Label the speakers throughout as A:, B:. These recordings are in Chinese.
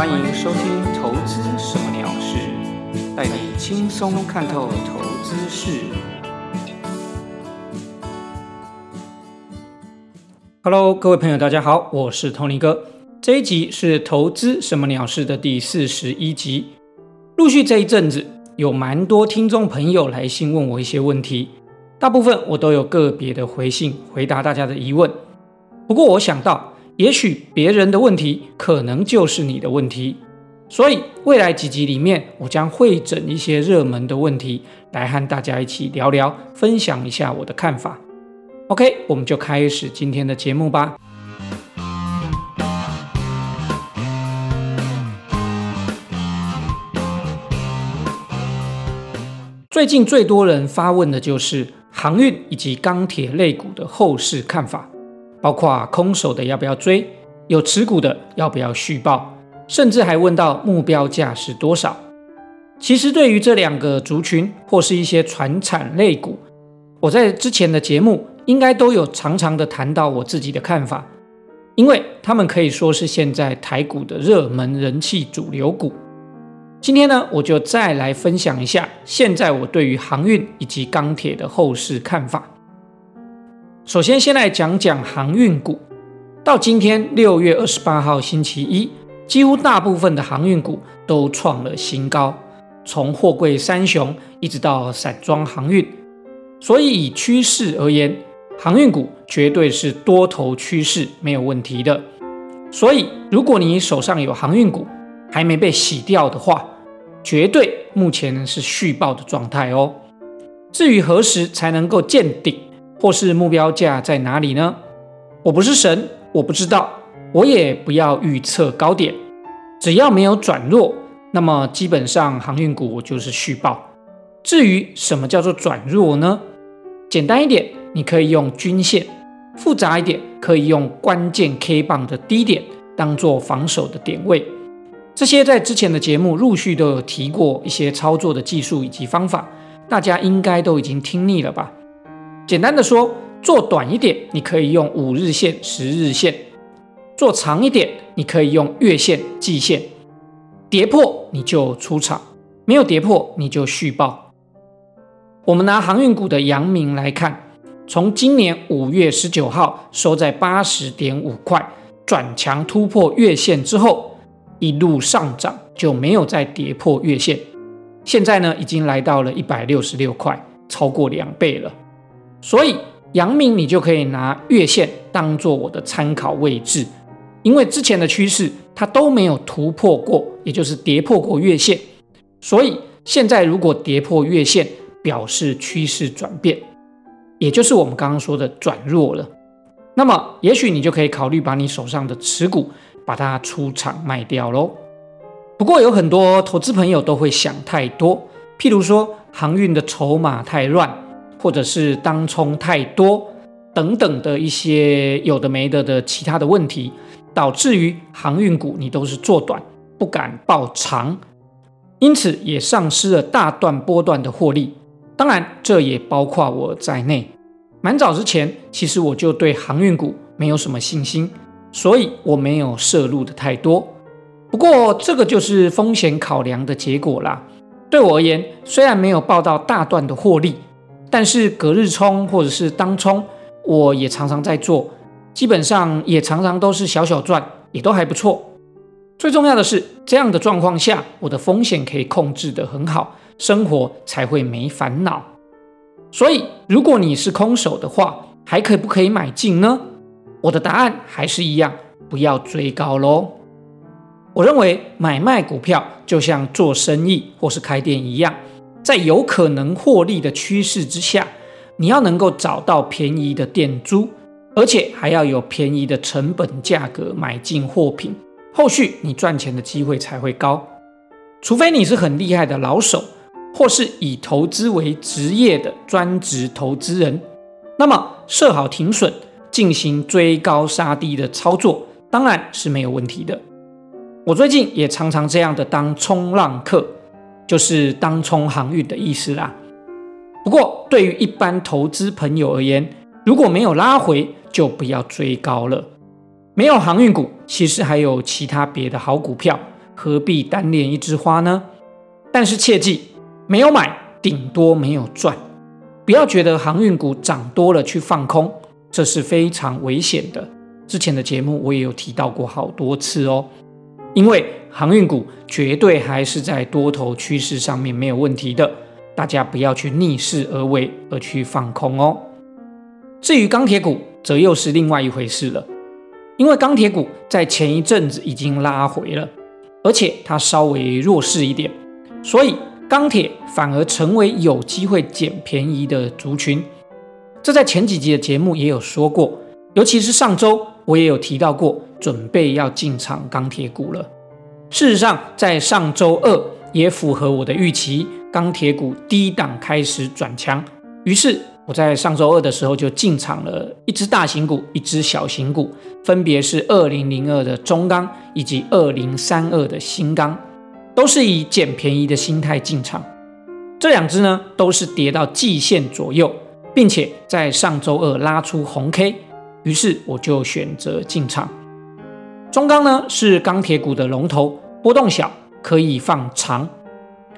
A: 欢迎收听《投资什么鸟事》，带你轻松看透投资事。Hello，各位朋友，大家好，我是 Tony 哥。这一集是《投资什么鸟事》的第四十一集。陆续这一阵子，有蛮多听众朋友来信问我一些问题，大部分我都有个别的回信回答大家的疑问。不过我想到，也许别人的问题可能就是你的问题，所以未来几集里面，我将会整一些热门的问题来和大家一起聊聊，分享一下我的看法。OK，我们就开始今天的节目吧。最近最多人发问的就是航运以及钢铁类股的后市看法。包括空手的要不要追，有持股的要不要续报，甚至还问到目标价是多少。其实对于这两个族群或是一些传产类股，我在之前的节目应该都有常常的谈到我自己的看法，因为他们可以说是现在台股的热门人气主流股。今天呢，我就再来分享一下现在我对于航运以及钢铁的后市看法。首先，先来讲讲航运股。到今天六月二十八号星期一，几乎大部分的航运股都创了新高，从货柜三雄一直到散装航运。所以以趋势而言，航运股绝对是多头趋势，没有问题的。所以，如果你手上有航运股还没被洗掉的话，绝对目前是续报的状态哦。至于何时才能够见顶？或是目标价在哪里呢？我不是神，我不知道，我也不要预测高点。只要没有转弱，那么基本上航运股就是续报。至于什么叫做转弱呢？简单一点，你可以用均线；复杂一点，可以用关键 K 棒的低点当做防守的点位。这些在之前的节目陆续都有提过一些操作的技术以及方法，大家应该都已经听腻了吧？简单的说，做短一点，你可以用五日线、十日线；做长一点，你可以用月线、季线。跌破你就出场，没有跌破你就续报。我们拿航运股的阳明来看，从今年五月十九号收在八十点五块，转强突破月线之后，一路上涨就没有再跌破月线。现在呢，已经来到了一百六十六块，超过两倍了。所以，阳明你就可以拿月线当做我的参考位置，因为之前的趋势它都没有突破过，也就是跌破过月线。所以现在如果跌破月线，表示趋势转变，也就是我们刚刚说的转弱了。那么，也许你就可以考虑把你手上的持股把它出场卖掉喽。不过，有很多投资朋友都会想太多，譬如说航运的筹码太乱。或者是当冲太多等等的一些有的没的的其他的问题，导致于航运股你都是做短，不敢爆长，因此也丧失了大段波段的获利。当然，这也包括我在内。蛮早之前，其实我就对航运股没有什么信心，所以我没有摄入的太多。不过，这个就是风险考量的结果啦。对我而言，虽然没有报到大段的获利。但是隔日冲或者是当冲，我也常常在做，基本上也常常都是小小赚，也都还不错。最重要的是，这样的状况下，我的风险可以控制得很好，生活才会没烦恼。所以，如果你是空手的话，还可不可以买进呢？我的答案还是一样，不要追高喽。我认为买卖股票就像做生意或是开店一样。在有可能获利的趋势之下，你要能够找到便宜的店租，而且还要有便宜的成本价格买进货品，后续你赚钱的机会才会高。除非你是很厉害的老手，或是以投资为职业的专职投资人，那么设好停损，进行追高杀低的操作，当然是没有问题的。我最近也常常这样的当冲浪客。就是当冲航运的意思啦。不过，对于一般投资朋友而言，如果没有拉回，就不要追高了。没有航运股，其实还有其他别的好股票，何必单恋一枝花呢？但是切记，没有买，顶多没有赚。不要觉得航运股涨多了去放空，这是非常危险的。之前的节目我也有提到过好多次哦。因为航运股绝对还是在多头趋势上面没有问题的，大家不要去逆势而为而去放空哦。至于钢铁股，则又是另外一回事了。因为钢铁股在前一阵子已经拉回了，而且它稍微弱势一点，所以钢铁反而成为有机会捡便宜的族群。这在前几集的节目也有说过，尤其是上周我也有提到过，准备要进场钢铁股了。事实上，在上周二也符合我的预期，钢铁股低档开始转强，于是。我在上周二的时候就进场了一只大型股，一只小型股，分别是二零零二的中钢以及二零三二的新钢，都是以捡便宜的心态进场。这两只呢都是跌到季线左右，并且在上周二拉出红 K，于是我就选择进场。中钢呢是钢铁股的龙头，波动小，可以放长；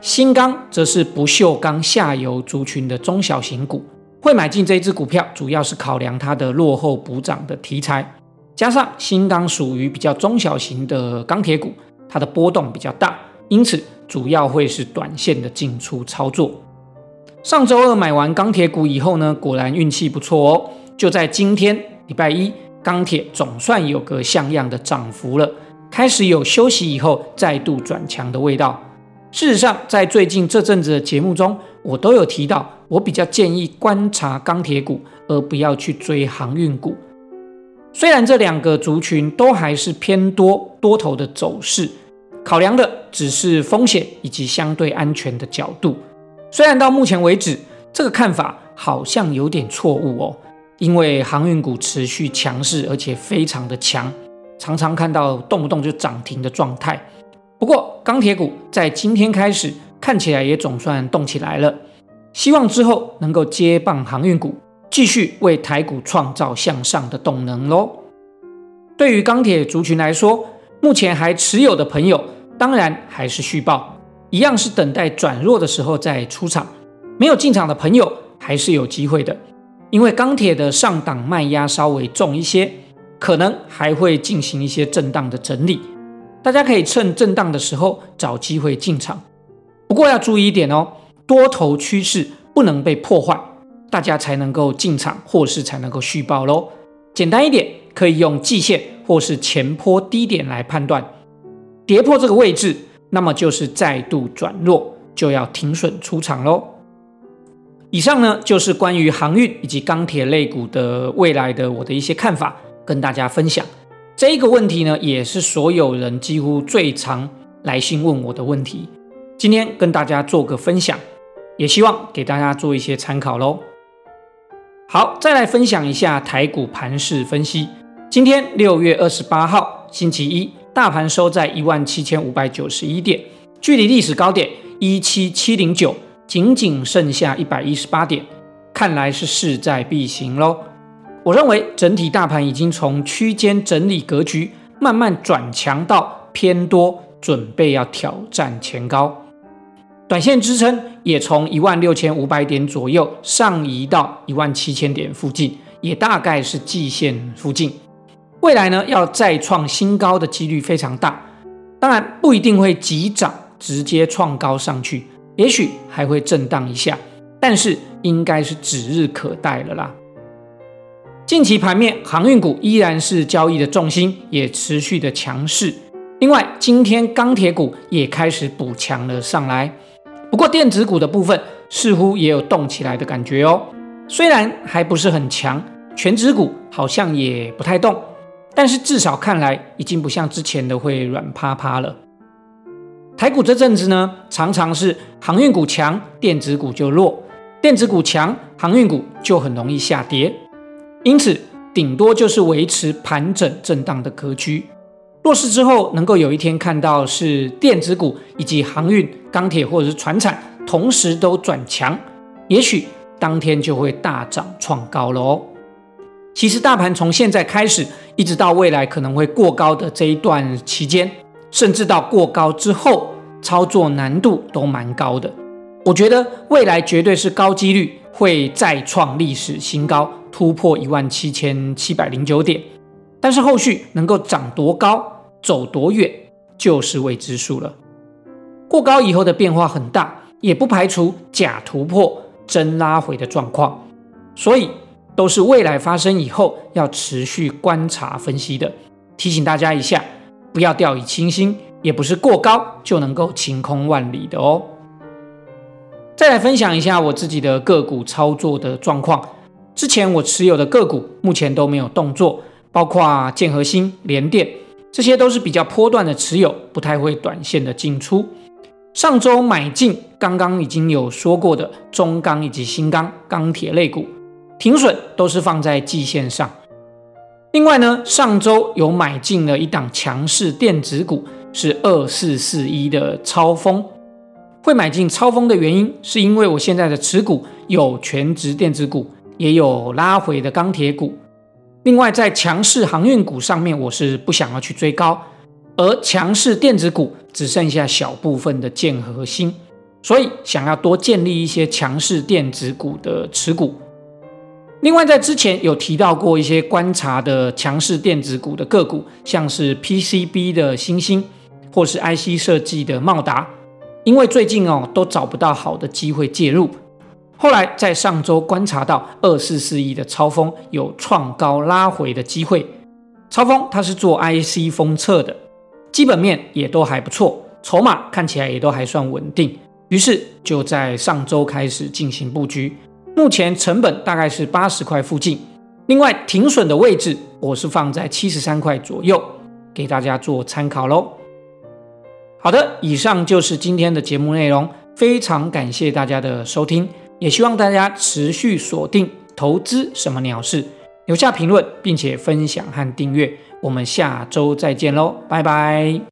A: 新钢则是不锈钢下游族群的中小型股。会买进这一只股票，主要是考量它的落后补涨的题材，加上新钢属于比较中小型的钢铁股，它的波动比较大，因此主要会是短线的进出操作。上周二买完钢铁股以后呢，果然运气不错哦，就在今天礼拜一，钢铁总算有个像样的涨幅了，开始有休息以后再度转强的味道。事实上，在最近这阵子的节目中，我都有提到，我比较建议观察钢铁股，而不要去追航运股。虽然这两个族群都还是偏多多头的走势，考量的只是风险以及相对安全的角度。虽然到目前为止，这个看法好像有点错误哦，因为航运股持续强势，而且非常的强，常常看到动不动就涨停的状态。不过，钢铁股在今天开始看起来也总算动起来了，希望之后能够接棒航运股，继续为台股创造向上的动能喽。对于钢铁族群来说，目前还持有的朋友，当然还是续报，一样是等待转弱的时候再出场。没有进场的朋友还是有机会的，因为钢铁的上档卖压稍微重一些，可能还会进行一些震荡的整理。大家可以趁震荡的时候找机会进场，不过要注意一点哦，多头趋势不能被破坏，大家才能够进场或是才能够续报喽。简单一点，可以用季线或是前坡低点来判断，跌破这个位置，那么就是再度转弱，就要停损出场喽。以上呢就是关于航运以及钢铁类股的未来的我的一些看法，跟大家分享。这一个问题呢，也是所有人几乎最常来信问我的问题。今天跟大家做个分享，也希望给大家做一些参考喽。好，再来分享一下台股盘势分析。今天六月二十八号，星期一，大盘收在一万七千五百九十一点，距离历史高点一七七零九仅仅剩下一百一十八点，看来是势在必行喽。我认为整体大盘已经从区间整理格局慢慢转强到偏多，准备要挑战前高。短线支撑也从一万六千五百点左右上移到一万七千点附近，也大概是季线附近。未来呢，要再创新高的几率非常大。当然不一定会急涨直接创高上去，也许还会震荡一下，但是应该是指日可待了啦。近期盘面，航运股依然是交易的重心，也持续的强势。另外，今天钢铁股也开始补强了上来。不过，电子股的部分似乎也有动起来的感觉哦。虽然还不是很强，全指股好像也不太动，但是至少看来已经不像之前的会软趴趴了。台股这阵子呢，常常是航运股强，电子股就弱；电子股强，航运股就很容易下跌。因此，顶多就是维持盘整震荡的格局。弱势之后，能够有一天看到是电子股以及航运、钢铁或者是船产同时都转强，也许当天就会大涨创高了哦。其实，大盘从现在开始一直到未来可能会过高的这一段期间，甚至到过高之后，操作难度都蛮高的。我觉得未来绝对是高几率会再创历史新高，突破一万七千七百零九点。但是后续能够涨多高、走多远，就是未知数了。过高以后的变化很大，也不排除假突破、真拉回的状况，所以都是未来发生以后要持续观察分析的。提醒大家一下，不要掉以轻心，也不是过高就能够晴空万里的哦。再来分享一下我自己的个股操作的状况，之前我持有的个股目前都没有动作。包括建和新、联电，这些都是比较波段的持有，不太会短线的进出。上周买进，刚刚已经有说过的中钢以及新钢钢铁类股，停损都是放在季线上。另外呢，上周有买进了一档强势电子股，是二四四一的超风。会买进超风的原因，是因为我现在的持股有全职电子股，也有拉回的钢铁股。另外，在强势航运股上面，我是不想要去追高，而强势电子股只剩下小部分的建核心，所以想要多建立一些强势电子股的持股。另外，在之前有提到过一些观察的强势电子股的个股，像是 PCB 的星星，或是 IC 设计的茂达，因为最近哦都找不到好的机会介入。后来在上周观察到二四四一的超风有创高拉回的机会，超风它是做 IC 封测的，基本面也都还不错，筹码看起来也都还算稳定，于是就在上周开始进行布局，目前成本大概是八十块附近，另外停损的位置我是放在七十三块左右，给大家做参考喽。好的，以上就是今天的节目内容，非常感谢大家的收听。也希望大家持续锁定投资什么鸟事，留下评论，并且分享和订阅。我们下周再见喽，拜拜。